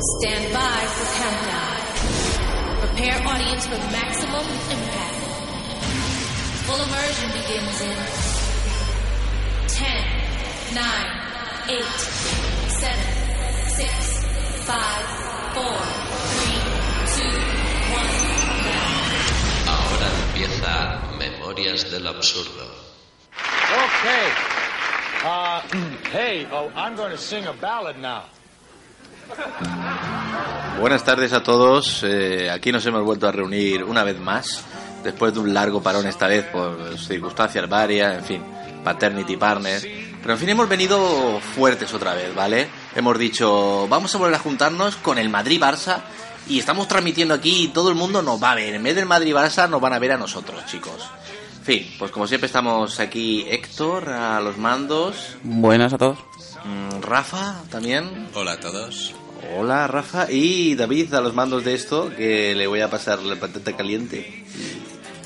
Stand by for countdown. Prepare audience for maximum impact. Full immersion begins in 10, 9, 8, 7, 6, 5, 4, 3, 2, 1, Ahora empieza Memorias del Absurdo. Okay. Uh, hey, oh, I'm going to sing a ballad now. Buenas tardes a todos. Eh, aquí nos hemos vuelto a reunir una vez más, después de un largo parón esta vez por circunstancias varias, en fin, paternity partners. Pero en fin, hemos venido fuertes otra vez, ¿vale? Hemos dicho, vamos a volver a juntarnos con el Madrid-Barça y estamos transmitiendo aquí y todo el mundo nos va a ver. En vez del Madrid-Barça nos van a ver a nosotros, chicos. En fin, pues como siempre estamos aquí Héctor a los mandos, Buenas a todos. mm, Rafa también. Hola a todos. Hola Rafa y David a los mandos de esto que le voy a pasar la patata caliente.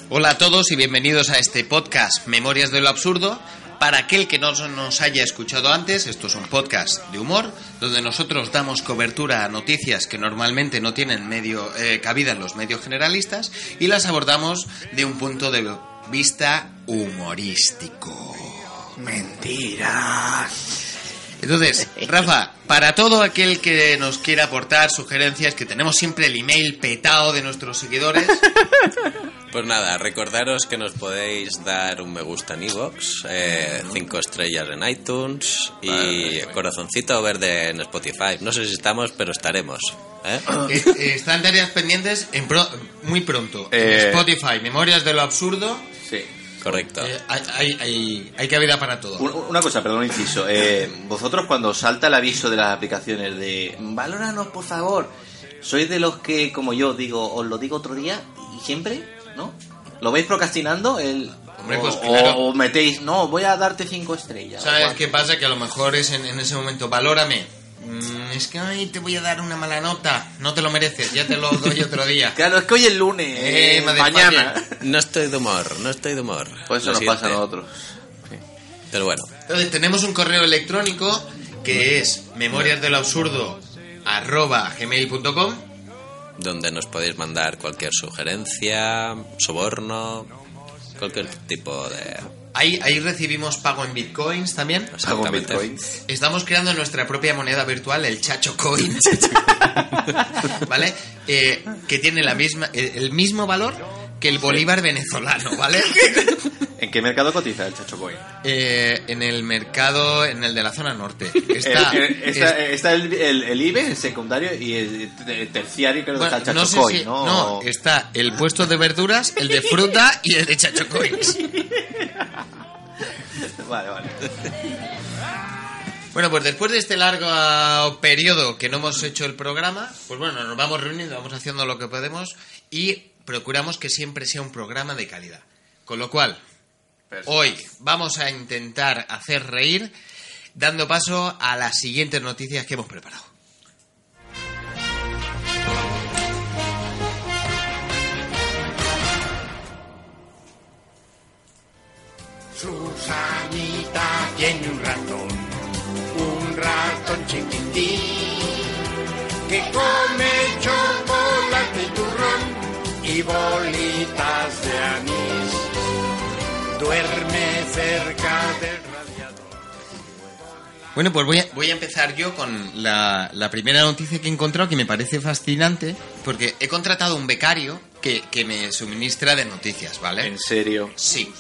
Hola a todos y bienvenidos a este podcast Memorias de lo Absurdo. Para aquel que no nos haya escuchado antes, esto es un podcast de humor donde nosotros damos cobertura a noticias que normalmente no tienen medio eh, cabida en los medios generalistas y las abordamos de un punto de vista humorístico. Mentira. Entonces, Rafa, para todo aquel que nos quiera aportar sugerencias, que tenemos siempre el email petado de nuestros seguidores, Pues nada, recordaros que nos podéis dar un me gusta en iVoox, eh, cinco estrellas en iTunes y corazoncito verde en Spotify. No sé si estamos, pero estaremos. ¿eh? Eh, eh, están tareas pendientes en pro- muy pronto. Eh, En Spotify, Memorias de lo Absurdo. Sí. Correcto. Eh, hay, hay, hay, hay cabida para todo. Un- Una cosa, perdón, inciso. Eh, vosotros cuando salta el aviso de las aplicaciones de valóranos por favor, ¿sois de los que, como yo, digo, os lo digo otro día y siempre? ¿No? ¿Lo vais procrastinando? El, Hombre, o, pues o- claro. o metéis, no, voy a darte cinco estrellas. ¿Sabes qué pasa? Que a lo mejor es en, en ese momento, valórame. Mm, es que ay, te voy a dar una mala nota. No te lo mereces, ya te lo doy otro día. Claro, es que hoy es lunes, Eh, eh, mañana. No estoy de humor, no estoy de humor. Pues eso Lo nos pasa a nosotros. Pero bueno, Entonces, tenemos un correo electrónico que es memoriasdelabsurdo arroba gmail.com donde nos podéis mandar cualquier sugerencia, soborno, cualquier tipo de... Ahí, ahí recibimos pago en bitcoins también. Hago Exactamente. bitcoins. Estamos creando nuestra propia moneda virtual, el Chacho Coin. ¿Vale? Eh, que tiene la misma, el, el mismo valor que el bolívar venezolano, ¿vale? ¿En qué mercado cotiza el Chacho Coin? Eh, en el mercado, en el de la zona norte. Está, El- el- está, es- está el, el, IBE, el secundario, y el, terciario creo que bueno, está el no Chacho sé Coin, si- ¿no? no, está el puesto de verduras, el de fruta y el de Chacho Coins. Vale, vale. Bueno, pues después de este largo periodo que no hemos hecho el programa, pues bueno, nos vamos reuniendo, vamos haciendo lo que podemos y procuramos que siempre sea un programa de calidad. Con lo cual, hoy vamos a intentar hacer reír dando paso a las siguientes noticias que hemos preparado. Susanita tiene un ratón, un ratón chiquitín, que come chocolate y bolitas de anís. Duerme cerca del radiador. Bueno, pues voy a, voy a empezar yo con la, la primera noticia que he encontrado que me parece fascinante porque he contratado un becario que, que me suministra de noticias, ¿vale? En serio. Sí.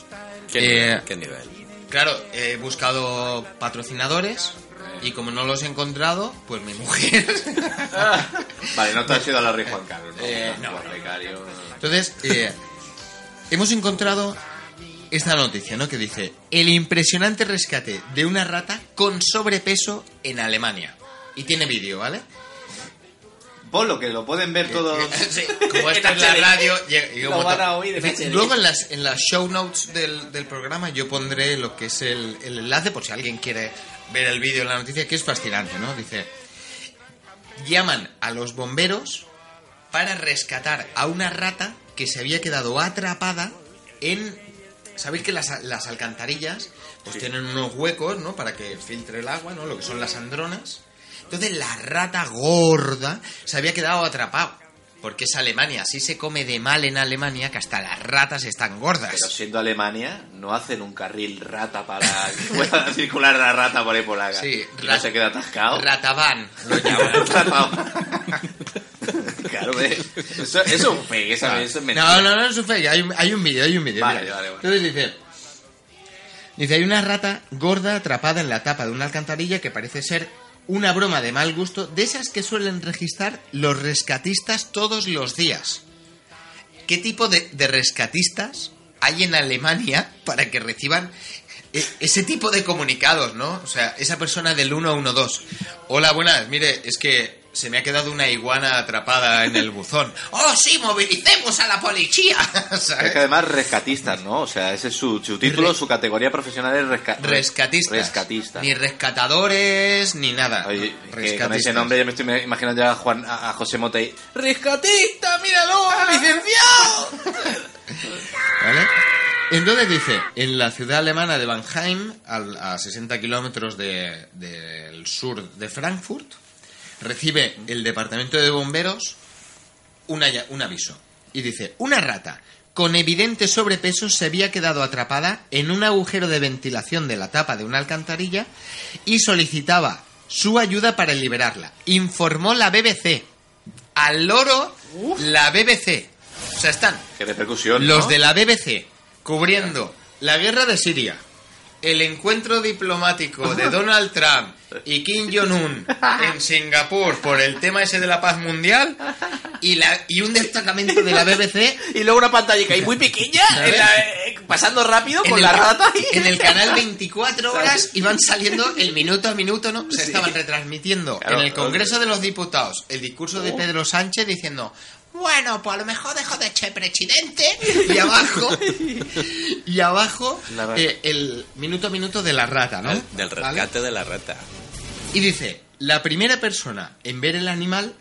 ¿Qué, Eh, nivel? ¿Qué nivel? Claro, he buscado patrocinadores y como no los he encontrado, pues mi mujer. Vale, no te has ido a la Rey Juan Carlos, ¿no? Eh, no. Juan Becario. Entonces, eh, hemos encontrado esta noticia, ¿no? Que dice, el impresionante rescate de una rata con sobrepeso en Alemania. Y tiene vídeo, ¿vale? Ponlo, que lo pueden ver todos. Sí, como está en la radio... Lo van a oír HD. Luego en las, en las show notes del, del programa yo pondré lo que es el, el enlace por si alguien quiere ver el vídeo de la noticia, que es fascinante, ¿no? Dice, llaman a los bomberos para rescatar a una rata que se había quedado atrapada en... ¿Sabéis que las, las alcantarillas pues tienen unos huecos, ¿no? Para que filtre el agua, ¿no? Lo que son las andronas. Entonces la rata gorda se había quedado atrapado. Porque es Alemania, así se come de mal en Alemania que hasta las ratas están gordas. Pero siendo Alemania, no hacen un carril rata para que pueda circular la rata por ahí por la Sí, no se queda atascado. Rataban, lo llaman. Claro. Eso, eso es un fake, eso, eso es mentira. No, no, no es un fake. Hay un, hay un vídeo, hay un vídeo. Vale, vale, vale. Entonces dice... Dice, hay una rata gorda atrapada en la tapa de una alcantarilla que parece ser una broma de mal gusto, de esas que suelen registrar los rescatistas todos los días. ¿Qué tipo de, rescatistas hay en Alemania para que reciban e- ese tipo de comunicados, ¿no? O sea, esa persona del 112. Hola, buenas, mire, es que se me ha quedado una iguana atrapada en el buzón. ¡Oh, sí, movilicemos a la policía! Es que además rescatistas, ¿no? O sea, ese es su, su título, Re- su categoría profesional es resca- Rescatistas. Rescatistas. Ni rescatadores, ni nada. Oye, con ese nombre ya me estoy imaginando ya a, Juan, a, José Motey. ¡Rescatista, míralo! ¡Licenciado! ¿Vale? Entonces dice, en la ciudad alemana de Mannheim, a 60 kilómetros de- del sur de Frankfurt, recibe el departamento de bomberos una un aviso. Y dice, una rata con evidente sobrepeso se había quedado atrapada en un agujero de ventilación de la tapa de una alcantarilla y solicitaba su ayuda para liberarla. Informó la BBC. Al loro, la BBC. O sea, están ¡Qué repercusión! los ¿no? de la BBC cubriendo la guerra de Siria, el encuentro diplomático de Donald Trump y Kim Jong-un en Singapur por el tema ese de la paz mundial y, la, y un destacamento de la BBC Y luego una pantalla que hay muy pequeña, en la- eh, pasando rápido en con el, la rata. ahí. en el canal 24 horas iban saliendo el minuto a minuto, ¿no? O sea, estaban retransmitiendo Claro, en el Congreso de los Diputados el discurso de Pedro Sánchez diciendo bueno, pues a lo mejor dejo de ser presidente y abajo y abajo eh, el minuto a minuto de la rata, ¿no? Del ¿Vale? rescate de la rata. Y dice, la primera persona en ver el animal,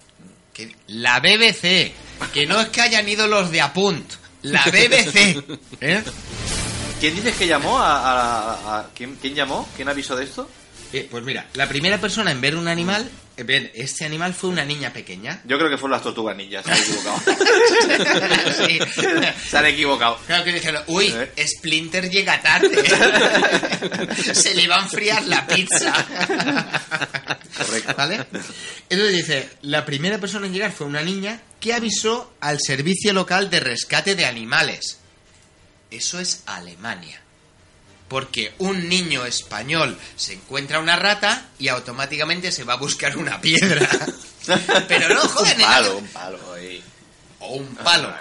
que la BBC, que no es que hayan ido los de Apunt, la BBC, ¿eh? ¿Quién dices que llamó a... a- a- a- ¿quién, quién llamó? ¿Quién avisó de esto? Eh, Pues mira, la primera persona en ver un animal, eh, ver, este animal fue una niña pequeña. Yo creo que fueron las tortugas ninjas, se han equivocado. Sí. se han equivocado. Claro que dijeron, uy, ¿Eh? Splinter llega tarde. Se le va a enfriar la pizza. Correcto. ¿Vale? Entonces dice, la primera persona en llegar fue una niña que avisó al servicio local de rescate de animales. Eso es Alemania. Porque un niño español se encuentra una rata y automáticamente se va a buscar una piedra. Pero no, joder, un palo, un palo. ahí. o un palo.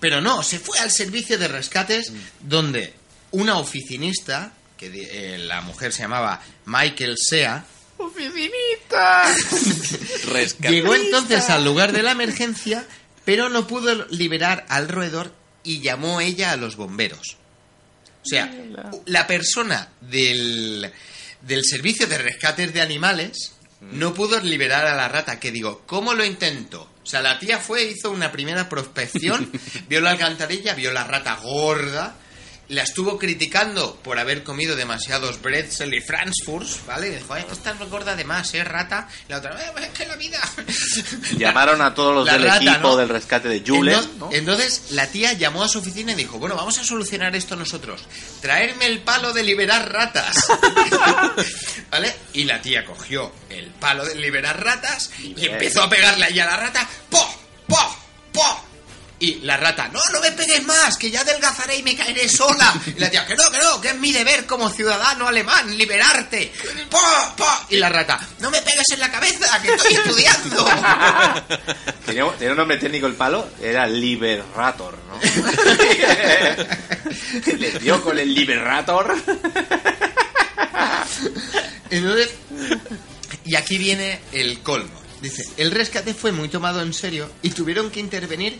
Pero no, se fue al servicio de rescates donde una oficinista, que eh, la mujer se llamaba Michael Sea, Rescate. llegó entonces al lugar de la emergencia, pero no pudo liberar al roedor y llamó ella a los bomberos. O sea, la persona del, del servicio de rescates de animales no pudo liberar a la rata. Que digo, ¿cómo lo intentó? O sea, la tía fue, hizo una primera prospección, vio la alcantarilla, vio la rata gorda, la estuvo criticando por haber comido demasiados bretzel y frankfurts, ¿vale? Y dijo, "Eh, esta es gorda de más, ¿eh, rata? Y la otra, "Eh, pues es que la vida... Llamaron a todos los La del rata, equipo ¿no? del rescate de Jules, Entonces, ¿no? entonces, la tía llamó a su oficina y dijo, bueno, vamos a solucionar esto nosotros. Traerme el palo de liberar ratas. ¿Vale? Y la tía cogió el palo de liberar ratas y empezó a pegarle ahí a la rata. ¡Po! ¡Po! ¡Po! Y la rata, no, no me pegues más, que ya adelgazaré y me caeré sola. Y la tía, que no, que no, que es mi deber como ciudadano alemán, liberarte. Y la rata, no me pegues en la cabeza, que estoy estudiando. Tenía, tenía un nombre técnico el palo, era Liberator, ¿no? Le dio con el Liberator. Entonces, y aquí viene el colmo. Dice, el rescate fue muy tomado en serio y tuvieron que intervenir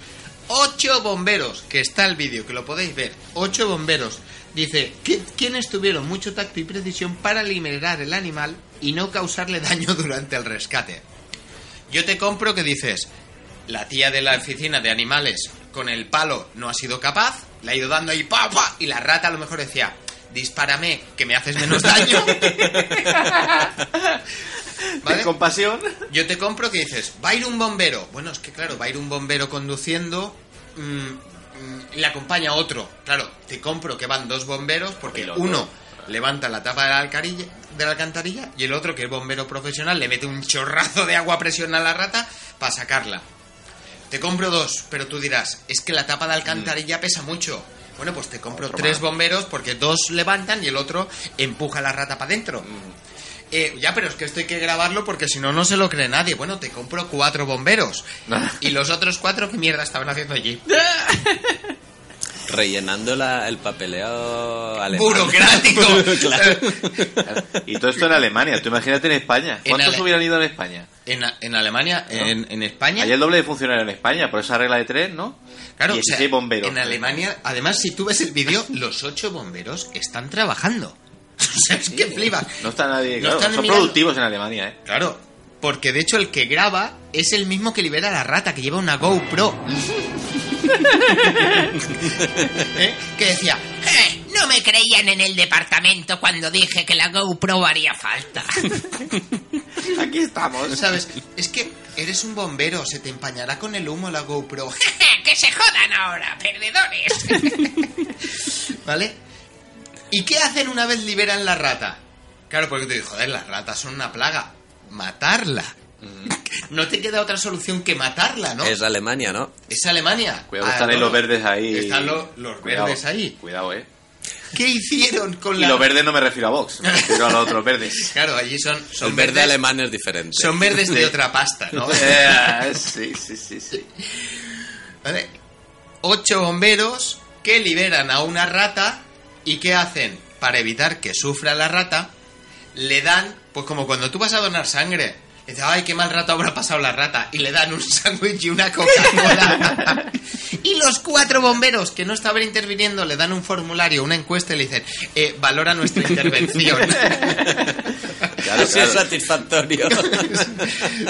ocho bomberos, que está el vídeo, que lo podéis ver. Ocho bomberos. Dice, quienes tuvieron mucho tacto y precisión para liberar el animal y no causarle daño durante el rescate. Yo te compro que dices, la tía de la oficina de animales con el palo no ha sido capaz, le ha ido dando ahí pa, pa, y la rata a lo mejor decía, dispárame, que me haces menos daño. ¿Vale? Con pasión. Yo te compro que dices, va a ir un bombero. Bueno, es que claro, va a ir un bombero conduciendo mm, mm, le acompaña otro. Claro, te compro que van dos bomberos porque uno levanta la tapa de la, alcarilla- de la alcantarilla y el otro, que es bombero profesional, le mete un chorrazo de agua a presión a la rata para sacarla. Te compro dos, pero tú dirás, es que la tapa de alcantarilla pesa mucho. Bueno, pues te compro Otro tres más. bomberos porque dos levantan y el otro empuja la rata para adentro. Eh, ya, pero es que esto hay que grabarlo porque si no, no se lo cree nadie. Bueno, te compro cuatro bomberos. ¿Y los otros cuatro qué mierda estaban haciendo allí? Rellenando la- el papeleo alemán. Burocrático. Claro. Y todo esto en Alemania. Tú imagínate en España. En ¿Cuántos Ale- hubieran ido en España? En, en Alemania, en, en España... Hay el doble de funcionarios en España, por esa regla de tres, ¿no? Claro, o 16 sea, bomberos. En Alemania, además, si tú ves el vídeo, los ocho bomberos están trabajando. O sea, es que. No está nadie. No claro, están son mirando. productivos en Alemania, ¿eh? Claro, porque de hecho el que graba es el mismo que libera a la rata, que lleva una GoPro. ¿Eh? Que decía, "Eh, no me creían en el departamento cuando dije que la GoPro haría falta. Aquí estamos. ¿Sabes? Es que eres un bombero, se te empañará con el humo la GoPro. ¡Que se jodan ahora, perdedores! ¿Vale? ¿Y qué hacen una vez liberan la rata? Claro, porque te digo, joder, las ratas son una plaga. Matarla. No te queda otra solución que matarla, ¿no? Es Alemania, ¿no? Es Alemania. Cuidado, Ah, están ahí los verdes ahí. Están lo- los Cuidado, verdes ahí. Cuidado, ¿eh? ¿Qué hicieron con Y la... los verdes no me refiero a Vox, me refiero a los otros verdes. Claro, allí son, son el verde verdes... alemán es diferente. Son verdes de otra pasta, ¿no? Eh, sí, sí, sí, sí. ¿Vale? Ocho bomberos que liberan a una rata y ¿qué hacen? Para evitar que sufra la rata, le dan, pues como cuando tú vas a donar sangre, dices, ay, qué mal rato habrá pasado la rata, y le dan un sándwich y una Coca-Cola. y los cuatro bomberos que no estaban interviniendo le dan un formulario, una encuesta y le dicen, eh, valora nuestra intervención. Claro, Así es claro. satisfactorio.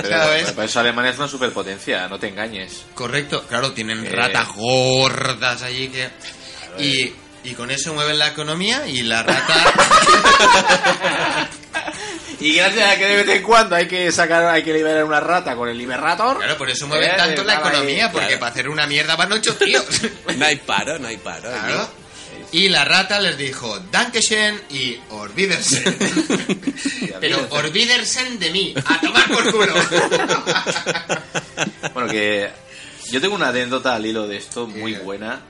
Pero, por eso Alemania es una superpotencia, no te engañes. Correcto, claro, tienen Eh. ratas gordas allí que... Y, y con eso mueven la economía y la rata... Y gracias a que de vez en cuando hay que sacar, hay que liberar una rata con el Liberator. Claro, por eso mueven Eh, tanto la ahí, economía, porque claro. para hacer una mierda van ocho tíos. No hay paro, no hay paro. Claro. Y la rata les dijo, Dankeschön y Orbidersen. Pero Orbidersen de mí, a tomar por culo. Bueno, que yo tengo una anécdota al hilo de esto muy buena.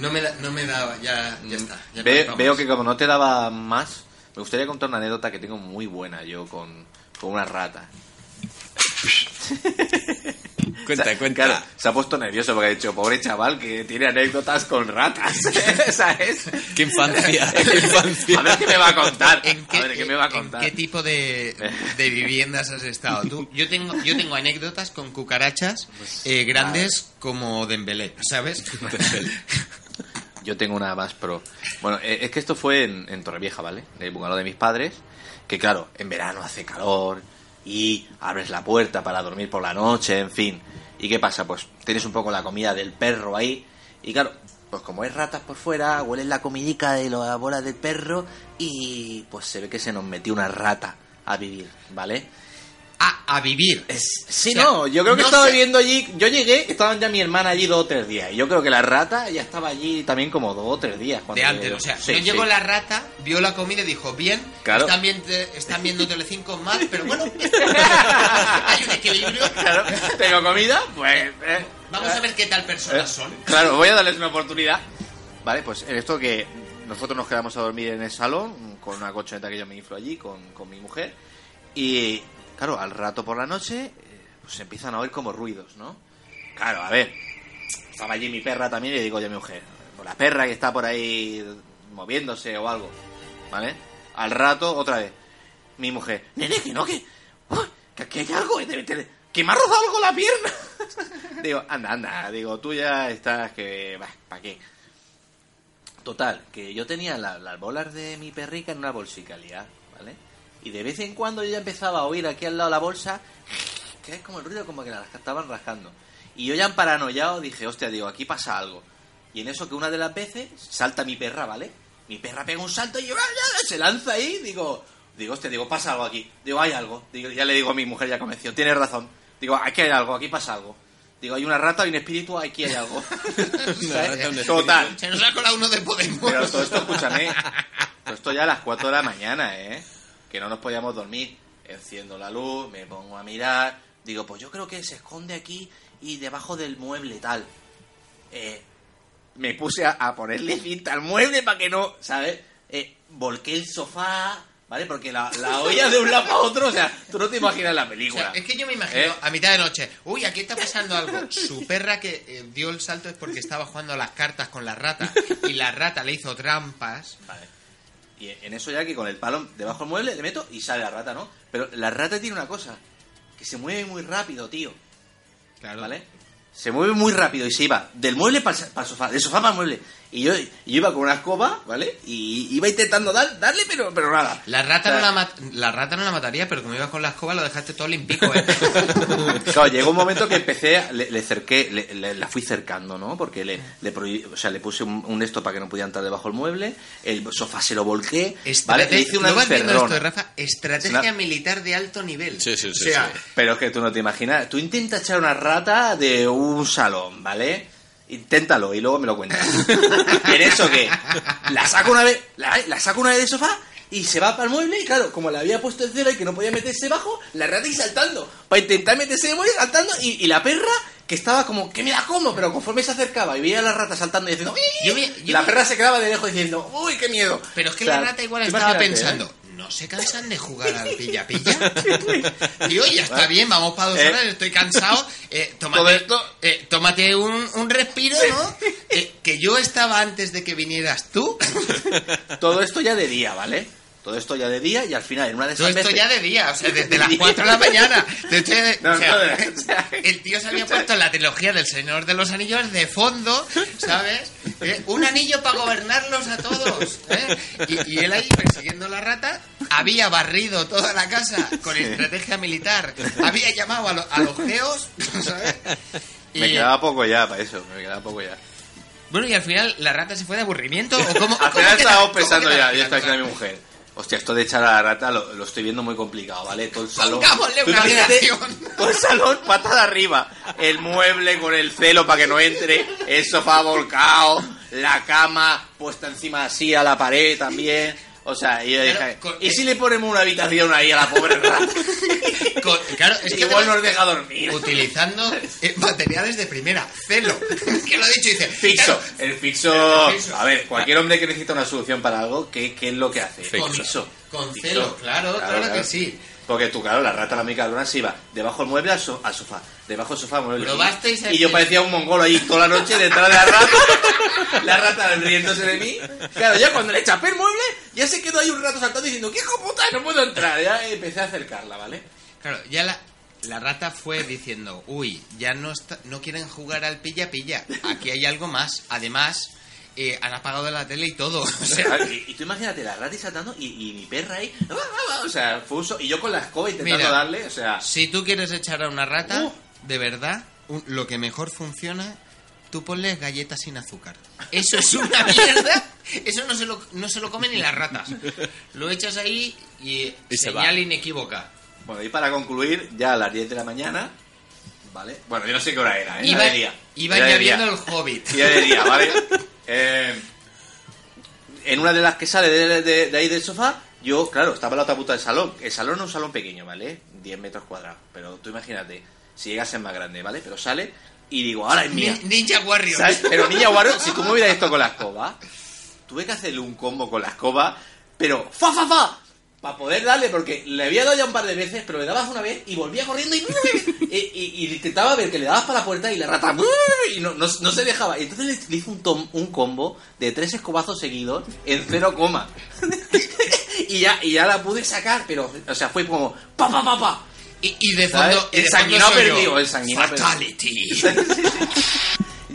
No me, da, no me daba, ya, ya está. ya Ve- nos vamos. veo que como no te daba más, me gustaría contar una anécdota que tengo muy buena yo con, con una rata. Cuenta, O sea, cuenta. claro, se ha puesto nervioso porque ha dicho, pobre chaval que tiene anécdotas con ratas. ¿Sabes? Qué infancia, qué infancia. A ver qué me va a contar. ¿En qué, a ver qué me va a en contar. qué tipo de, de viviendas has estado tú? Yo tengo, yo tengo anécdotas con cucarachas eh, grandes como Dembélé, ¿sabes? Yo tengo una más pro. Bueno, eh, es que esto fue en, Torrevieja, ¿vale? En el bungalow de mis padres. Que claro, en verano hace calor y abres la puerta para dormir por la noche, en fin. ¿Y qué pasa? Pues tienes un poco la comida del perro ahí. Y claro, pues como hay ratas por fuera, hueles la comidica de la bola del perro y pues se ve que se nos metió una rata a vivir, ¿vale? A, a vivir. Sí, O sea, no, yo creo que no estaba sé- viviendo allí. Yo llegué, estaban ya mi hermana allí dos o tres días. Y yo creo que la rata ya estaba allí también como dos o tres días. cuando de antes, o sea, Sí, no sí. llegó la rata, vio la comida y dijo, bien, Claro. están, bien, están viendo Telecinco más, pero bueno, hay un equilibrio. Claro, tengo comida, pues. eh, Vamos a ver qué tal eh, personas son. Claro, voy a darles una oportunidad. Vale, pues en esto que nosotros nos quedamos a dormir en el salón con una colchoneta que yo me inflo allí con, con mi mujer. Y claro, al rato por la noche, eh, pues empiezan a oír como ruidos, ¿no? Claro, a ver. Estaba allí mi perra también y le digo yo a mi mujer, "Pues la perra que está por ahí moviéndose o algo, ¿vale? Al rato, otra vez, mi mujer, nene, que no, que, que aquí hay algo, eh, que me ha rozado algo la pierna. digo, anda, anda, digo, tú ya estás que, ¿para qué? Total, que yo tenía la- las bolas de mi perrica en una bolsica liada, ¿vale? Y de vez en cuando yo ya empezaba a oír aquí al lado de la bolsa, que es como el ruido como que la estaban rascando. Y yo ya en paranoiado dije, hostia, digo, aquí pasa algo. Y en eso que una de las veces salta mi perra, ¿vale? Mi perra pega un salto y se lanza ahí, digo, digo, hostia, digo, pasa algo aquí. Digo, hay algo. Digo, ya le digo a mi mujer ya convenció, tienes razón. Digo, aquí hay algo, aquí pasa algo. Digo, hay una rata, hay un espíritu, aquí hay algo. rata, un Total. Se nos ha colado uno de Podemos. Pero todo esto, escúchame, todo esto ya a las 4 de la mañana, ¿eh? Que no nos podíamos dormir. Enciendo la luz, me pongo a mirar. Digo, pues yo creo que se esconde aquí y debajo del mueble tal. Eh, me puse a, a ponerle cinta al mueble para que no, ¿sabes? Eh, volqué el sofá, ¿vale? Porque la, la oía de un lado para otro, o sea, tú no te imaginas la O película. sea, es que yo me imagino ¿Eh? a mitad de noche, uy, aquí está pasando algo. Su perra que eh, dio el salto es porque estaba jugando a las cartas con la rata y la rata le hizo trampas. Vale. Y en eso ya que con el palo debajo del mueble le meto y sale la rata, ¿no? Pero la rata tiene una cosa, que se mueve muy rápido, tío. Claro. ¿Vale? Se mueve muy rápido y se iba del mueble para el sofá, del sofá para el mueble. Y yo, y yo iba con una escoba, ¿vale? Y iba intentando dar, darle, pero, pero nada. La rata, O no sea, la, mat- la rata no la mataría, pero como ibas con la escoba lo dejaste todo limpico, ¿eh? Claro, llegó un momento que empecé, a- le, le cerqué, le- le- la fui cercando, ¿no? Porque le, o sea, le puse un, un esto para que no pudiera entrar debajo del mueble, el sofá se lo volqué, ¿vale? Le hice una ¿No vas viendo esto. Rafa? Estrategia Una- militar de alto nivel. Sí, sí, sí, O sea, sí. Pero es que tú no te imaginas. Tú intenta echar una rata de un salón, ¿vale? Inténtalo y luego me lo cuentas. en eso que la saco una vez, la, la saco una vez del sofá y se va para el mueble y claro, como la había puesto en cero y que no podía meterse bajo, la rata y saltando. Para intentar meterse el mueble, saltando y, y la perra que estaba como, que me la como, pero conforme se acercaba y veía a la rata saltando y diciendo, la perra se quedaba de lejos diciendo, uy, qué miedo. Pero es que O sea, la rata igual estaba ¿eh? ¿No se cansan de jugar al pilla-pilla? Tío, ya está bien, vamos para dos Eh. horas, estoy cansado. Eh, tómate eh, tómate un, un respiro, ¿no? Eh, que yo estaba antes de que vinieras tú. Todo esto ya de día, ¿vale? Todo esto ya de día y al final en una de Todo esas esto veces... ya de día, o sea, desde las 4 de la mañana. Te estoy- No, o sea, no, o sea, el tío se había puesto en la trilogía del Señor de los Anillos de fondo, ¿sabes? Eh, Un anillo para gobernarlos a todos. ¿eh? Y, y él ahí persiguiendo la rata, había barrido toda la casa con estrategia militar, había llamado a, lo- a los geos, ¿sabes? Y, Me quedaba poco ya para eso, me quedaba poco ya. Bueno, y al final la rata se fue de aburrimiento. ¿o cómo, Al final cómo pensando ya, la yo estaba cosa? diciendo a mi mujer. Hostia, esto de echar a la rata lo, lo estoy viendo muy complicado, ¿vale? Todo el salón. Una. Todo el salón patada arriba. El mueble con el celo para que no entre. El sofá volcado. La cama puesta encima así a la pared también. O sea, y yo Claro, dije, con- ¿y si le ponemos una habitación ahí a la pobre rata? Con- claro, es que Igual nos deja dormir. utilizando eh, materiales de primera, celo. que lo he dicho y dice, Fixo, claro, el fixo. A ver, cualquier hombre que necesita una solución para algo, ¿qué, qué es lo que hace? Fixo. Con Fixo. celo, claro, claro que sí. Porque tú, claro, la rata, la mica cabrona, se iba debajo del mueble al, so- al sofá, debajo del sofá al mueble. Probasteis y, yo parecía un mongolo ahí toda la noche detrás de la rata, la rata riéndose de mí. Claro, ya cuando le chapé el mueble, ya se quedó ahí un rato saltando diciendo, ¿qué hijo puta? No puedo entrar. Ya empecé a acercarla, ¿vale? Claro, ya la, la rata fue diciendo, uy, ya no, está, no quieren jugar al pilla-pilla, aquí hay algo más. Además, eh, han apagado la tele y todo. O sea, y, y tú imagínate la rata ahí saltando y, y mi perra ahí, "Ah, ah, ah", o sea, fue un so- y yo con la escoba intentando Mira. darle, o sea, si tú quieres echar a una rata, Uh. de verdad, un- lo que mejor funciona, tú ponle galletas sin azúcar. Eso es una mierda. Eso no se lo, no se lo comen ni las ratas. Lo echas ahí y, Y se señal va. inequívoca. Bueno, y para concluir, ya a las 10 de la mañana, ¿vale? Bueno, yo no sé qué hora era, ¿eh? Iba, iba ya viendo el Hobbit. Día de día, ¿vale? Eh, en una de las que sale de, de- de ahí del sofá, yo, claro, estaba en la otra puta del salón. El salón es un salón pequeño, ¿vale? 10 metros cuadrados. Pero tú imagínate, si llega a ser más grande, ¿vale? Pero sale y digo, ahora es mía. Nin- Ninja Warrior. ¿Sabes? Pero Niña Warrior, si tú me hubieras esto con la escoba, tuve que hacerle un combo con la escoba, pero ¡fa, fa, fa! Para poder darle, porque le había dado ya un par de veces, pero le dabas una vez y volvía corriendo y, y, y- y intentaba ver que le dabas para la puerta y la rata y no, no, no se dejaba. Y entonces le, hizo un, tom- un combo de tres escobazos seguidos en cero coma. y, ya, y ya la pude sacar, pero, o sea, fue como ¡pa, pa, pa, pa! Y, de ¿Sabes? fondo. y El yo. perdido, el sanguinao perdido.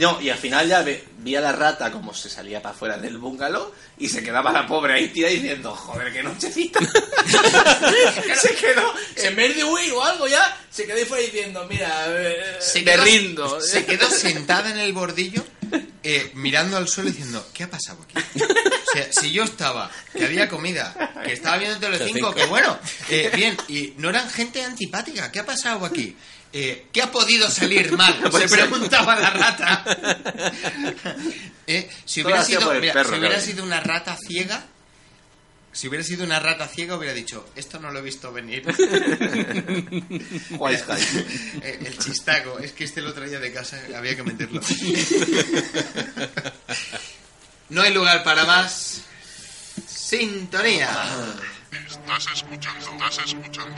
No, y al final ya ve- vi a la rata como se salía para afuera del bungalow y se quedaba la pobre ahí tía diciendo, joder, qué nochecita. se quedó, en vez de huir o algo ya, se quedó ahí fuera diciendo, mira, eh, Se me quedó, rindo. se quedó sentada en el bordillo, eh, mirando al suelo diciendo, ¿qué ha pasado aquí? O sea, si yo estaba, que había comida, que estaba viendo Telecinco, Telecinco. que bueno, eh, bien, y no eran gente antipática, ¿qué ha pasado aquí? Eh, ¿Qué ha podido salir mal? Se preguntaba la rata. Eh, si hubiera, sido mira, perro, si hubiera sido una rata ciega, si hubiera sido una rata ciega, hubiera dicho, esto no lo he visto venir. Eh, el chistaco, es que este lo traía de casa, había que meterlo. No hay lugar para más. Sintonía.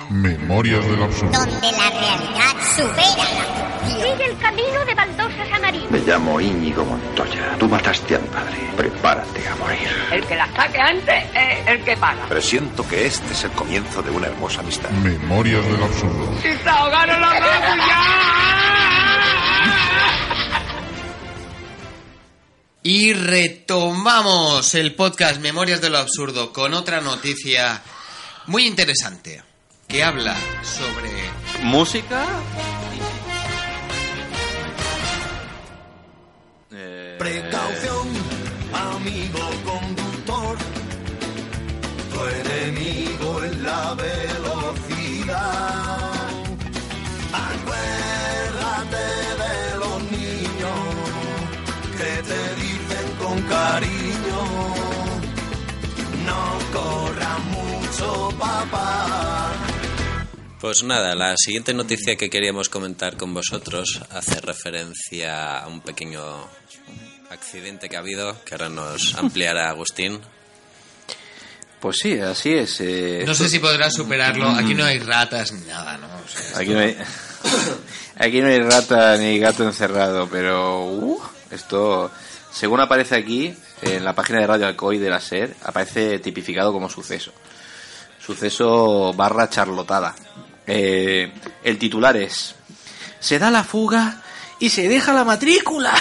Memorias del absurdo. donde la realidad supera la ficción. Sigue el camino de baldosas amarillas. Me llamo Íñigo Montoya. Tú mataste a mi padre. Prepárate a morir. El que la saque antes es el que paga. Presiento que este es el comienzo de una hermosa amistad. Memorias del absurdo. ¡Y se ahogaron los gatos Y retomamos el podcast Memorias de lo Absurdo con otra noticia muy interesante que habla sobre Música. Pues nada, la siguiente noticia que queríamos comentar con vosotros hace referencia a un pequeño accidente que ha habido, que ahora nos ampliará Agustín. Pues sí, así es. eh, No sé si podrás superarlo. Aquí no hay ratas ni nada, ¿no? O sea, Aquí no hay, aquí no hay rata ni gato encerrado, pero uh, esto, según aparece aquí en la página de Radio Alcoy de la SER, aparece tipificado como suceso. Suceso barra charlotada. Eh, el titular es: Se da la fuga y se deja la matrícula.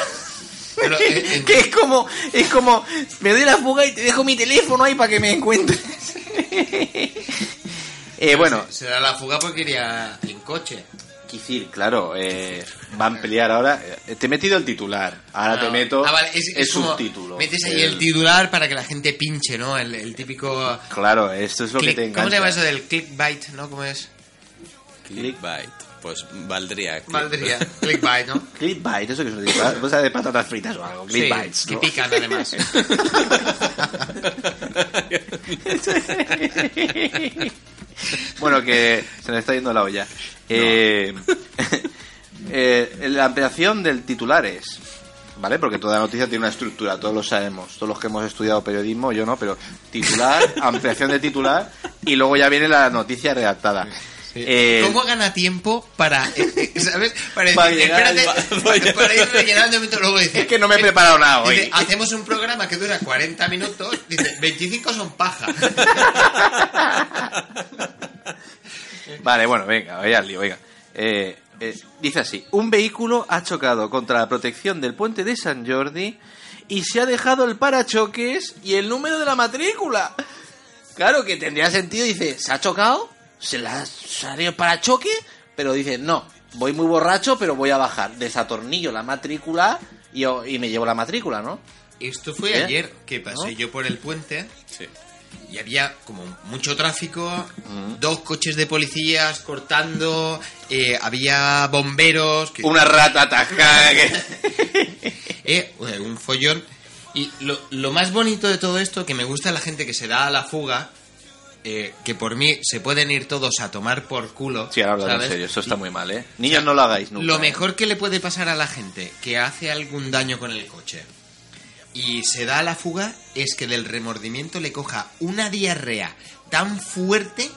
Pero, eh, eh, que es como, es como, me doy la fuga y te dejo mi teléfono ahí para que me encuentres. eh, bueno, se, se da la fuga porque iría en coche. Quisir, claro, eh, van a pelear ahora. Eh, Te he metido el titular, ahora te Ah, meto ah, vale, es, el es como subtítulo. Metes ahí el... El- titular para que la gente pinche, ¿no? El, el típico. Claro, esto es lo click- que te ¿Cómo se llama eso del clickbait, no? ¿Cómo es? Clickbait. Pues valdría. click- Valdría. clickbait, ¿no? Clickbait, eso que es una cosa de patatas fritas o algo. Clickbites, Sí, que ¿no? pican además. bueno, que se me está yendo la olla. Eh, eh, la ampliación del titulares, ¿vale? Porque toda noticia tiene una estructura, todos lo sabemos. Todos los que hemos estudiado periodismo, yo no, pero titular, ampliación de titular, y luego ya viene la noticia redactada. Eh, ¿Cómo gana tiempo para, eh, eh, ¿sabes? Para, Para decir, llegar al- espérate, para, para ir rellenando luego dice, Es que no me he preparado nada hoy. dice, hacemos un programa que dura 40 minutos, dice, 25 son paja. Vale, bueno, venga, vaya al lío, venga. Eh, dice así, un vehículo ha chocado contra la protección del puente de San Jordi y se ha dejado el parachoques y el número de la matrícula. Claro que tendría sentido, dice, ¿se ha chocado? ¿Se le ha salido el parachoque? Pero dice, no, voy muy borracho, pero voy a bajar. Desatornillo la matrícula y, y me llevo la matrícula, ¿no? Esto fue ¿Eh? ayer que pasé ¿No? yo por el puente Sí. y había como mucho tráfico, dos coches de policías cortando, eh, había bomberos... que- Una rata atascada que... eh, un follón. Y lo, lo más bonito de todo esto, que me gusta la gente que se da a la fuga, eh, que por mí se pueden ir todos a tomar por culo. Sí, ahora hablando en ¿sabes? serio, eso está muy mal, ¿eh? Niños, no lo hagáis nunca. Lo ¿eh? mejor que le puede pasar a la gente que hace algún daño con el coche y se da a la fuga es que del remordimiento le coja una diarrea tan fuerte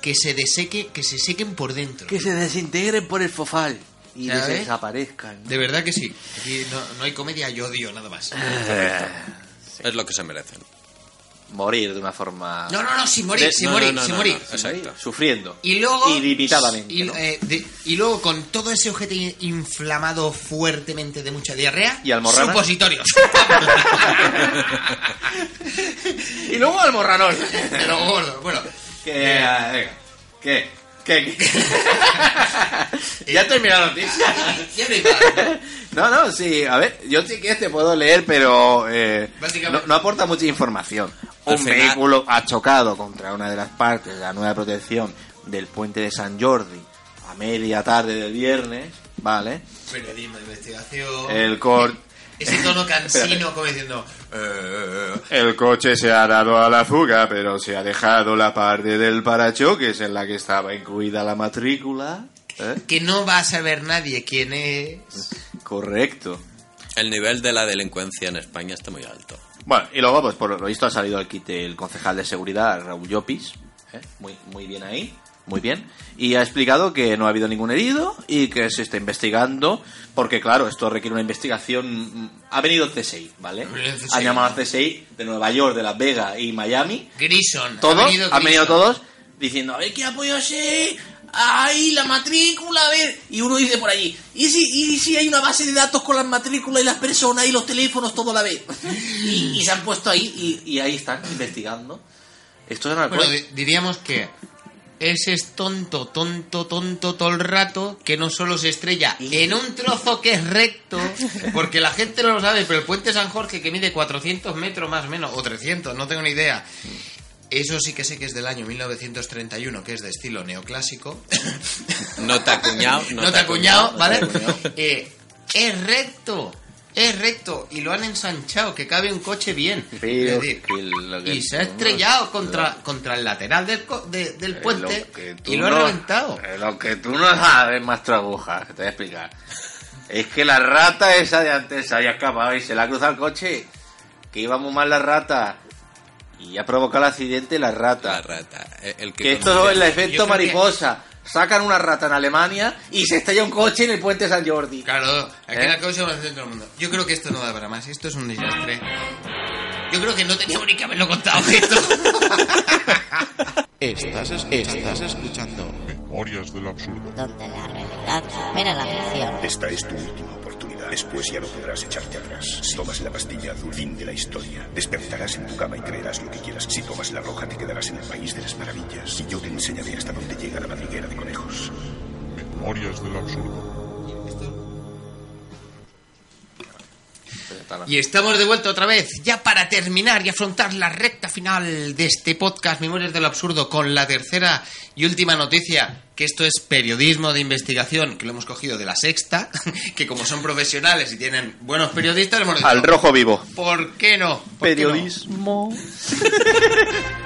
que se deseque, que se sequen por dentro. Que se desintegren por el fofal y ¿Sabes? desaparezcan. De verdad que sí. Aquí no, no hay comedia, yo odio nada más. Eh, Es lo que se merecen. Morir de una forma... No, no, no, sin morir, De- sin no, morir, no, no, sin no, morir. Exacto. Sufriendo. Y luego. Ilimitadamente, Y, ¿no? eh, de- y luego con todo ese ojete inflamado fuertemente de mucha diarrea. ¿Y almorranas? Supositorios. Y luego al morranón. Pero gordo, bueno. ¿Qué? Ah, venga. ¿Qué? ¿Qué? ¿Ya ha terminado la noticia? No. No, sí, a ver, yo sí que te puedo leer, pero eh, no, aporta mucha información. Un final- vehículo ha chocado contra una de las partes de la nueva protección del puente de San Jordi a media tarde del viernes, ¿vale? Periodismo de investigación. El cor... Ese tono cansino como diciendo. eh, El coche se ha dado a la fuga, pero se ha dejado la parte del parachoques en la que estaba incluida la matrícula. ¿eh? que no va a saber nadie quién es. Correcto. El nivel de la delincuencia en España está muy alto. Bueno, y luego, pues por lo visto ha salido al quite el concejal de seguridad, Raúl Llopis. ¿eh? Muy, muy bien ahí, muy bien. Y ha explicado que no ha habido ningún herido y que se está investigando, porque claro, esto requiere una investigación. mm, Ha venido el CSI, ¿vale? Ha venido el CSI. Han llamado al CSI de Nueva York, de Las Vegas y Miami. Grison. Todos, ha venido han venido todos diciendo, a ver qué apoyo sé, ahí la matrícula, a ver. Y uno dice por allí, ¿y si, y si hay una base de datos con las matrículas y las personas y los teléfonos todo a la vez? y, y se han puesto ahí y, y ahí están investigando. Esto es una Bueno, diríamos que ese es tonto, tonto, tonto todo el rato, que no solo se estrella en un trozo que es recto, porque la gente no lo sabe, pero el puente San Jorge que mide 400 metros más o menos, o 300, no tengo ni idea. Eso sí que sé que es del año 1931, que es de estilo neoclásico. No te ha acuñado. No, te ha acuñado, ¿vale? no te acuñado. Eh, es recto, es recto, y lo han ensanchado, que cabe un coche bien. Pero Es decir, que lo que y se ha no- estrellado contra, contra el lateral del, co- de- del puente Lo que tú y lo ha no- reventado. eh, Lo que tú no sabes, maestro aguja, que te voy a explicar. Es que la rata esa de antes se había escapado y se la ha cruzado el coche. Que iba muy mal la rata. Y ha provocado el accidente la rata. La rata. eh, El que Que esto es el efecto que- mariposa. Sacan una rata en Alemania y se estrella un coche en el puente San Jordi. Claro, aquí ¿Eh? la causa más del mundo. Yo creo que esto no da para más, esto es un desastre. Yo creo que no teníamos ni que haberlo contado esto. Estás, es- estás escuchando Memorias del absurdo. Donde la realidad supera la ficción. Esta es tu última. Después ya no podrás echarte atrás. Si tomas la pastilla azul, de la historia. Despertarás en tu cama y creerás lo que quieras. Si tomas la roja, te quedarás en el país de las maravillas. Y yo te enseñaré hasta dónde llega la madriguera de conejos. Memorias del absurdo. Y estamos de vuelta otra vez, ya para terminar y afrontar la recta final de este podcast Memorias del Absurdo con la tercera y última noticia, que esto es periodismo de investigación, que lo hemos cogido de la sexta, que como son profesionales y tienen buenos periodistas, hemos dicho, Al rojo vivo. ¿por qué no? ¿Por qué no?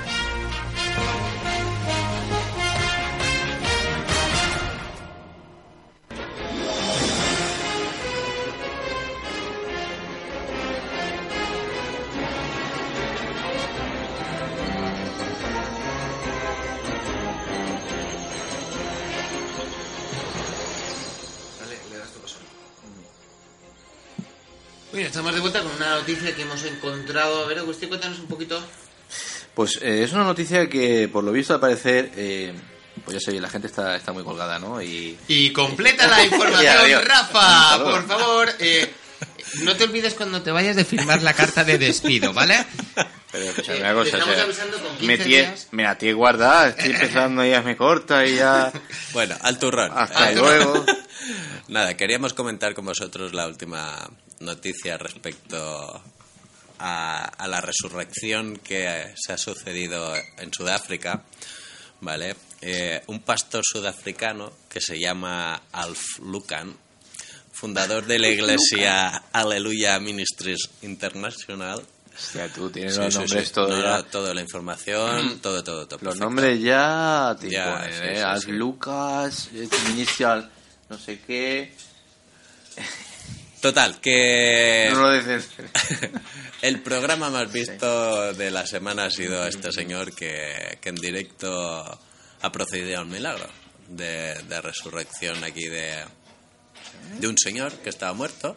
estamos de vuelta con una noticia que hemos encontrado. A ver, Agustín, cuéntanos un poquito. Pues eh, es una noticia que, por lo visto, al parecer, eh, pues ya sé, la gente está, está muy colgada, ¿no? Y Y completa la Ya, información, adiós. Rafa, por favor. eh, no te olvides cuando te vayas de firmar la carta de despido, ¿vale? Pero escúchame Eh, una cosa, o sea, avisando con 15 me, tie, la tiene guardada, estoy empezando ya me corta y ya... Bueno, al turrón. Hasta Eh, luego. Nada, queríamos comentar con vosotros la última noticia respecto a, a la resurrección que se ha sucedido en Sudáfrica, ¿vale? Eh, un pastor sudafricano que se llama Alf Lucan, fundador de la iglesia Hallelujah Ministries International. Hostia, tú tienes Sí, los sí, nombres sí. todo No, ya. no, toda la información, todo, todo, todo. Los perfecto. nombres ya te Ya, ¿eh? sí, Alf. Lucas, eh, Initial, no sé qué. Total, que No lo dices. el programa más visto de la semana ha sido este señor que, que en directo ha procedido a un milagro de, de resurrección aquí de, de un señor que estaba muerto.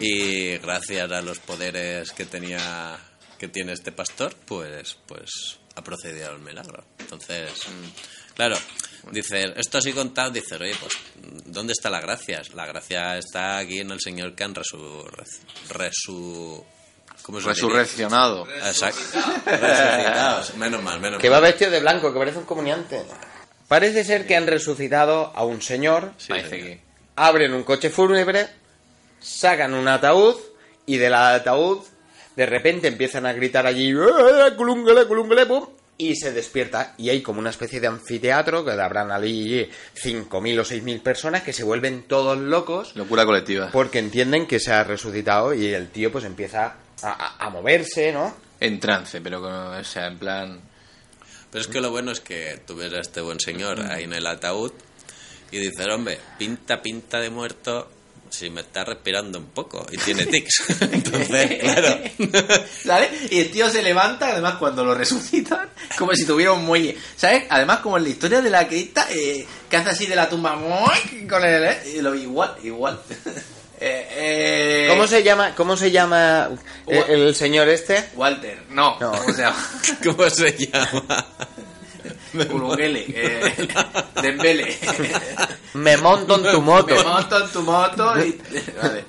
Y gracias a los poderes que tenía que tiene este pastor pues pues ha procedido al milagro. Entonces claro dices esto así contado dices oye pues dónde está la gracia la gracia está aquí en el señor que han resu, resu ¿cómo se diría? Resurreccionado. exacto resucitados menos mal menos Que mal va vestido de blanco, que parece un comuniante. Parece ser que han resucitado a un señor, Parece que. abren un coche fúnebre, sacan un ataúd y del ataúd de repente empiezan a gritar allí "¡Eh, culungale, culungale, pum", y se despierta y hay como una especie de anfiteatro que habrán allí 5.000 o 6.000 personas que se vuelven todos locos Locura colectiva. porque entienden que se ha resucitado y el tío pues empieza a, a- a moverse, ¿no? En trance, pero con, o sea, en plan. Pero es que lo bueno es que tú ves a este buen señor ahí en el ataúd y dices, hombre, pinta, pinta de muerto si me está respirando un poco y tiene tics. Entonces, claro. ¿Sabes? Y el tío se levanta, además, cuando lo resucitan, como si tuviera un muelle. ¿Sabes? Además, como en la historia de la cripta, eh, que hace así de la tumba, con el. eh, y lo, igual, igual. Eh, eh, ¿Cómo se llama, cómo se llama eh, el, señor este? Walter, no, No. ¿cómo se llama? ¿Cómo se llama? Ulungele, eh, Dembele. Me monto en tu moto. Me monto en tu moto y... Vale.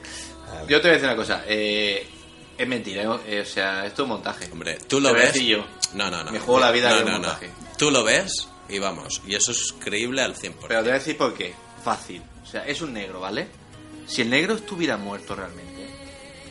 Yo te voy a decir una cosa. Eh, es mentira, eh, o sea, esto es un montaje. Hombre, tú lo Te voy a ves. yo. No, no, no. Me juego la vida no, de un no, no. montaje. Tú lo ves y vamos. Y eso es creíble al 100%. Pero te voy a decir por qué. Fácil. O sea, es un negro, ¿vale? Si el negro estuviera muerto realmente,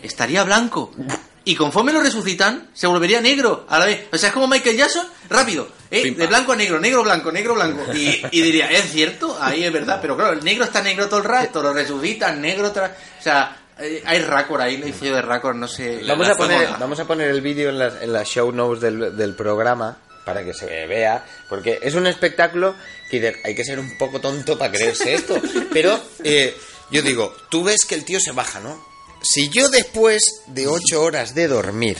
estaría blanco. Y conforme lo resucitan, se volvería negro a la vez. O sea, es como Michael Jackson, rápido. ¿Eh? De blanco a negro, negro, blanco, negro, blanco. Y, y diría, ¿es cierto? Ahí es verdad. Pero claro, el negro está negro todo el rato, lo resucitan, negro otra O sea, eh, hay récord ahí, hay fallo de récord, no sé. Vamos La a poner, vamos a poner el vídeo en las, en las show notes del, del programa para que se vea, porque es un espectáculo que hay que ser un poco tonto para creerse esto. Pero eh, yo digo, tú ves que el tío se baja, ¿no? Si yo después de ocho horas de dormir,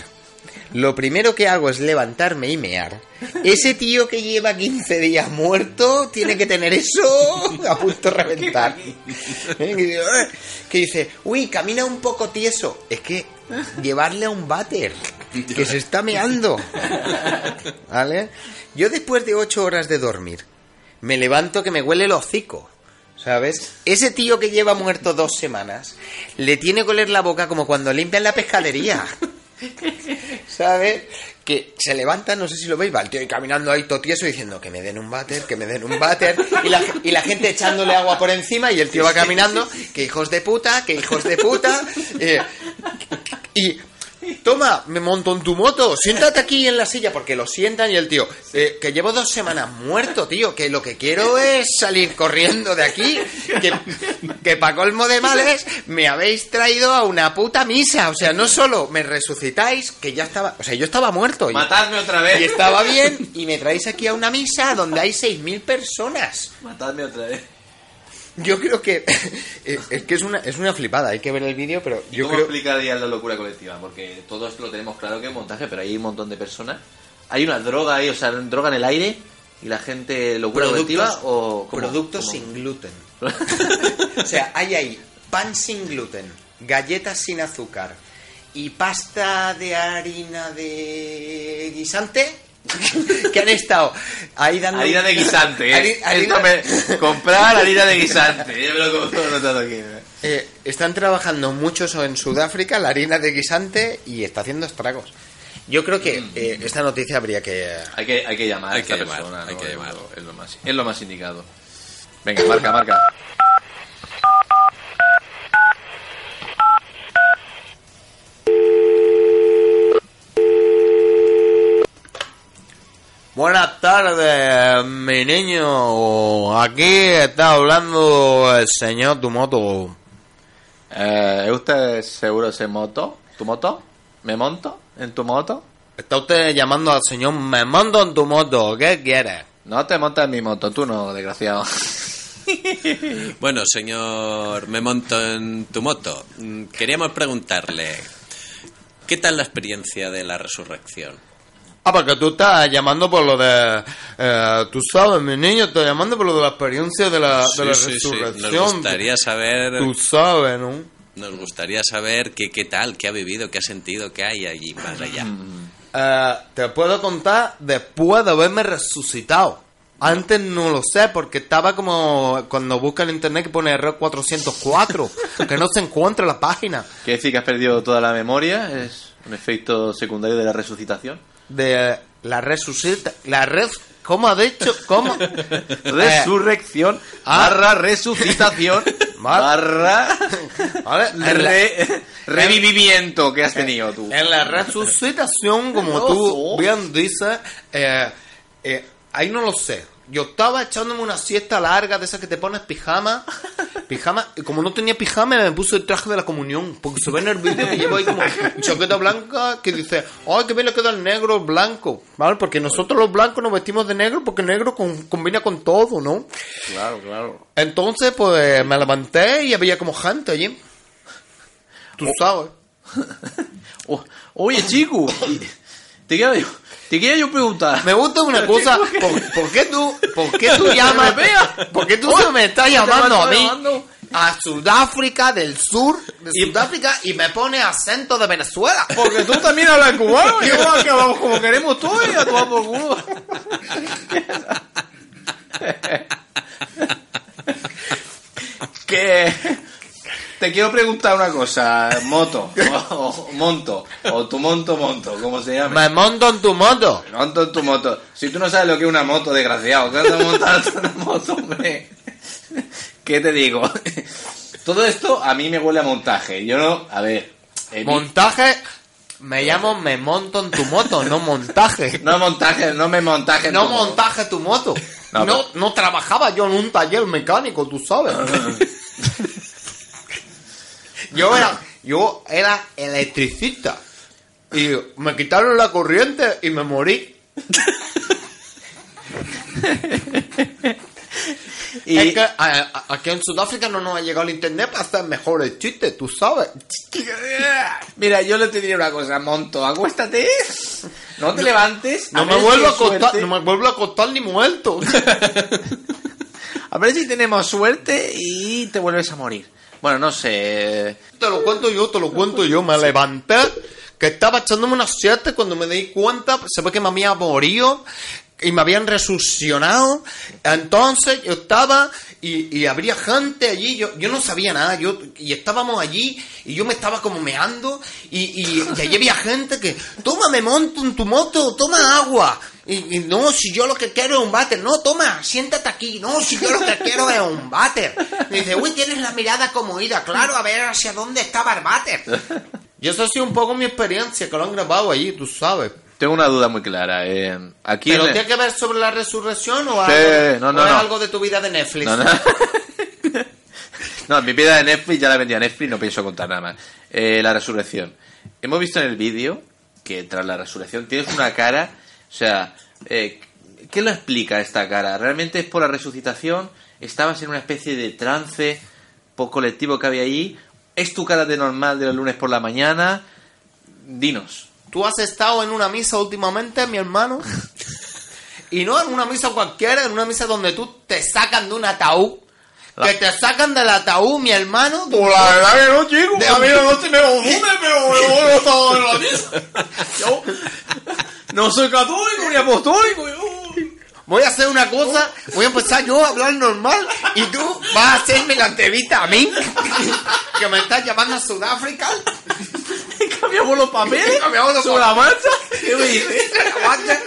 lo primero que hago es levantarme y mear, ese tío que lleva 15 días muerto tiene que tener eso a punto de reventar. ¿Eh? Que dice, uy, camina un poco tieso. Es que llevarle a un váter que se está meando. ¿Vale? Yo después de ocho horas de dormir, me levanto que me huele el hocico. ¿Sabes? Ese tío que lleva muerto dos semanas, le tiene que oler la boca como cuando limpian la pescadería. ¿Sabes? Que se levanta, no sé si lo veis, va el tío ahí caminando ahí todo tieso diciendo que me den un váter, que me den un váter, y la, y la gente echándole agua por encima y el tío va caminando, que hijos de puta, que hijos de puta, eh, y toma, me monto en tu moto, siéntate aquí en la silla, porque lo sientan y el tío, eh, que llevo dos semanas muerto, tío, que lo que quiero es salir corriendo de aquí, que, que pa' colmo de males me habéis traído a una puta misa, o sea, no solo me resucitáis, que ya estaba, o sea, yo estaba muerto. y- Matadme otra vez. Y estaba bien, y me traéis aquí a una misa donde hay 6.000 personas. Matadme otra vez. Yo creo que eh, es que es una, es una flipada, hay que ver el vídeo, pero ¿Y yo cómo creo... explicaría la locura colectiva? Porque todo esto lo tenemos claro que es montaje, pero hay un montón de personas. Hay una droga ahí, o sea, droga en el aire y la gente locura colectiva o ¿cómo? productos ¿Cómo? sin gluten. o sea, hay ahí pan sin gluten, galletas sin azúcar y pasta de harina de guisante que han estado ahí dando Harina de guisante, ¿eh? harina- me- comprar harina de guisante. Yo me lo compro anotado aquí. ¿eh? Eh, están trabajando muchos en Sudáfrica la harina de guisante y está haciendo estragos. Yo creo que eh, esta noticia habría que Hay que, hay que llamar Hay a esta que llamar, persona. hay que Es llamar. lo- Es lo, más, es lo más indicado. Venga, marca, marca. Buenas tardes, mi niño. Aquí está hablando el señor Tumoto. Eh, ¿Es usted seguro ese moto? ¿Tu moto? ¿Me monto en tu moto? Está usted llamando al señor Me monto en tu moto. ¿Qué quiere? No te montas en mi moto, tú no, desgraciado. Bueno, señor, me monto en tu moto. Mm, Queríamos preguntarle, ¿qué tal la experiencia de la resurrección? Ah, porque tú estás llamando por lo de... eh, tú sabes, mi niño, estás llamando por lo de la experiencia de la, de la Sí, sí, sí. resurrección. Nos gustaría saber, Tú sabes, ¿no? nos gustaría saber qué, qué tal, qué ha vivido, qué ha sentido, qué hay allí más allá. Eh, te puedo contar después de haberme resucitado. Antes no lo sé porque estaba como cuando busca en internet que pone error 404, que no se encuentra la página ¿Quiere decir que has perdido toda la memoria? ¿Es un efecto secundario de la resucitación? De la resucita, la res, ¿cómo ha dicho? ¿Cómo? Resurrección ah. barra resucitación barra ¿Vale? re- revivimiento que has tenido tú. En la resucitación, como tú bien dices, eh, eh, ahí no lo sé. Yo estaba echándome una siesta larga de esas que te pones pijama. Pijama, y como no tenía pijama, me puse el traje de la comunión. Porque se ve en el vídeo que llevo ahí como chaqueta blanca que dice, ¡ay, que bien le queda el negro, el blanco! ¿Vale? Porque nosotros los blancos nos vestimos de negro porque el negro con- combina con todo, ¿no? Claro, claro. Entonces, pues me levanté y había como gente allí. Tú sabes. O- oye, chico, te quería yo, te quería yo preguntar. Me gusta una cosa, ¿por, por qué tú, por qué tú llamas, por qué tú me estás llamando a mí, a Sudáfrica del sur, de Sudáfrica, y me pone acento de Venezuela? Porque tú también hablas cubano, yo que hablamos como queremos todos y a tomar por culo. que te quiero preguntar una cosa, moto, o, o monto, o tu monto monto, como se llama. Me monto en tu moto. Monto en tu moto. Si tú no sabes lo que es una moto, desgraciado, ¿qué te montas en una moto, hombre? ¿Qué te digo? Todo esto a mí me huele a montaje. Yo no, a ver. vi- Montaje, me llamo me monto en tu moto, no montaje. No montaje, no me montaje. en No tu moto. montaje tu moto. No, No, no, trabajaba yo en un taller mecánico, tú sabes. Yo era, yo era electricista. Y me quitaron la corriente y me morí. Y- Es que a- a- aquí en Sudáfrica no nos ha llegado el internet para hacer mejores chistes, tú sabes. Mira, yo le te diré una cosa, monto, acuéstate, no te levantes. No me vuelvo si a acostar, no me vuelvo a acostar ni muerto. A ver si tenemos suerte y te vuelves a morir. Bueno, no sé. Te lo cuento yo, te lo cuento yo. Me levanté, que estaba echándome una siesta y cuando me di cuenta, se ve que me había morido y me habían resuccionado. Entonces yo estaba y, y habría gente allí, yo, yo no sabía nada, yo y estábamos allí y yo me estaba como meando y, y, y allí había gente que, toma, me monto en tu moto, toma agua. Y, y no, si yo lo que quiero es un váter, no, toma, siéntate aquí, no, si yo lo que quiero es un váter. Y dice, uy, tienes la mirada como ida, claro, a ver hacia dónde estaba el váter. Y eso ha sido un poco mi experiencia, que lo han grabado allí, tú sabes. Tengo una duda muy clara. eh, aquí ¿Pero en tiene que ver sobre la resurrección o, Sí, algo, no, no, o es no. algo de tu vida de Netflix? No, no. No, mi vida de Netflix ya la vendía a Netflix, no pienso contar nada más. Eh, la resurrección. Hemos visto en el vídeo que tras la resurrección tienes una cara, o sea, eh, ¿qué lo explica esta cara? ¿Realmente es por la resucitación? ¿Estabas en una especie de trance post colectivo que había allí? ¿Es tu cara de normal de los lunes por la mañana? Dinos. ¿Tú has estado en una misa últimamente, mi hermano? Y no en una misa cualquiera, en una misa donde tú te sacan de un ataúd. Que te sacan del ataúd, mi hermano. Pues la verdad que no, chico. De- A mí no se me confunde, pero yo no estaba en la misa. Yo no soy católico ni apostólico. Yo... Voy a hacer una cosa, voy a empezar yo a hablar normal y tú vas a hacerme la entrevista a mí, que me estás llamando a Sudáfrica. Cambiamos los papeles. Cambiamos los sobre la papeles. marcha. ¿Qué me dices? Aguanta.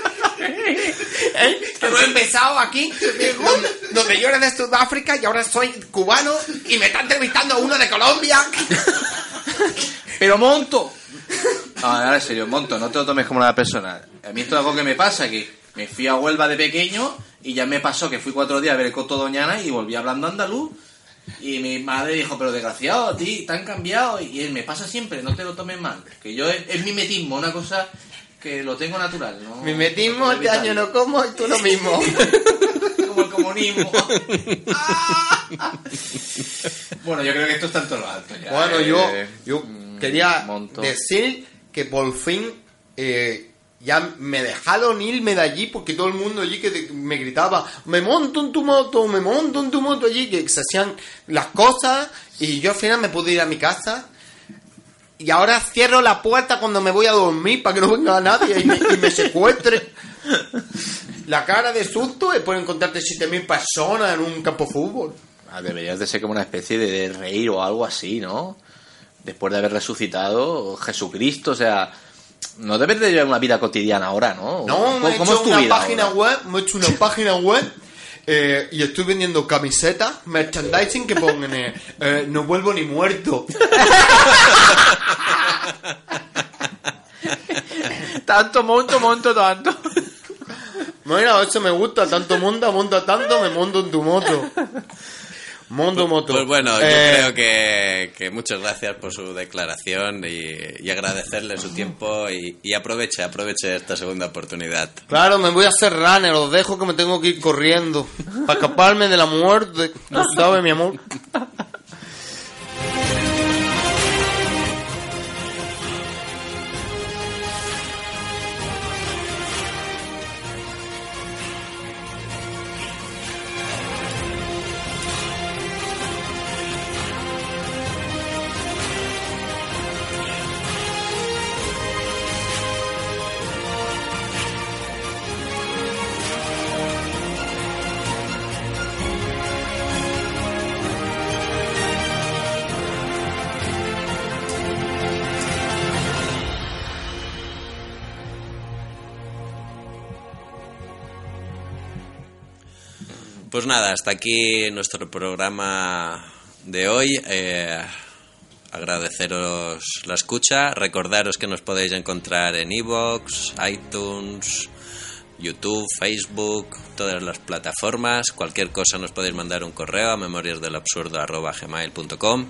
¿Eh? Que no he empezado aquí, donde, donde yo era de Sudáfrica y ahora soy cubano y me está entrevistando uno de Colombia. Pero monto. No, ahora en serio, monto, no te lo tomes como nada personal. A mí esto es algo que me pasa, que Me fui a Huelva de pequeño y ya me pasó que fui cuatro días a ver el Coto Doñana y volví hablando andaluz. Y mi madre dijo, pero desgraciado, ti, te han cambiado. Y él, me pasa siempre, no te lo tomes mal. Que yo es, es mimetismo, una cosa que lo tengo natural. ¿no? Mimetismo, este año no como y tú lo mismo. Como el comunismo. bueno, yo creo que esto está en todo lo alto ya. Bueno, yo, Eh, yo mm, quería decir que por fin eh, ya me dejaron irme de allí porque todo el mundo allí que me gritaba, me monto en tu moto, me monto en tu moto allí, que se hacían las cosas y yo al final me pude ir a mi casa. Y ahora cierro la puerta cuando me voy a dormir para que no venga nadie y me, y me secuestre. La cara de susto es por encontrarte 7.000 personas en un campo de fútbol. Ah, deberías de ser como una especie de, de reír o algo así, ¿no? Después de haber resucitado Jesucristo, o sea, no debes de llevar una vida cotidiana ahora, ¿no? No, me ¿Cómo, he hecho una vida página ahora? web, me he hecho una página web eh, y estoy vendiendo camisetas, merchandising que ponen eh, eh, no vuelvo ni muerto. Tanto monto, monto tanto. Mira, eso me gusta, tanto monta, monta tanto, me monto en tu moto. Monto moto. Pues bueno, yo Eh, creo que, que muchas gracias por su declaración y, y agradecerle su tiempo y, y aproveche, aproveche esta segunda oportunidad. Claro, me voy a hacer runner, os dejo que me tengo que ir corriendo. Para escaparme de la muerte. No sabes, mi amor. Pues nada, hasta aquí nuestro programa de hoy. Eh, agradeceros la escucha. Recordaros que nos podéis encontrar en iVoox, iTunes, YouTube, Facebook, todas las plataformas. Cualquier cosa nos podéis mandar un correo a memoriasdelabsurdo.gmail.com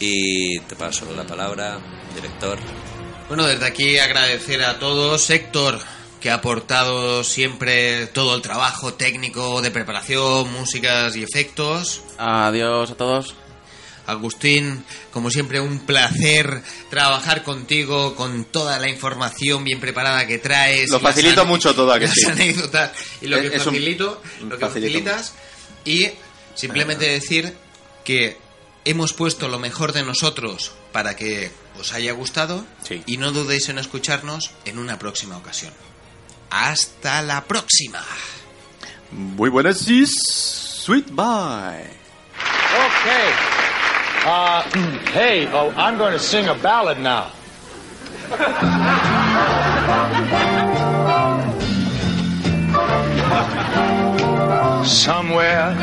Y te paso la palabra, director. Bueno, desde aquí agradecer a todos. Héctor, que ha aportado siempre todo el trabajo técnico de preparación, músicas y efectos. Adiós a todos. Agustín, como siempre, un placer trabajar contigo con toda la información bien preparada que traes. Lo facilito mucho todo, ¿a que sí? anécdotas y lo que Es- es un- facilito, lo que facilito facilitas. Y simplemente decir que hemos puesto lo mejor de nosotros para que os haya gustado y no dudéis en escucharnos en una próxima ocasión. Hasta la próxima. Muy buenas, sis. Sweet bye. Okay. Uh, hey, oh, I'm going to sing a ballad now. Somewhere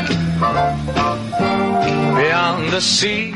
beyond the sea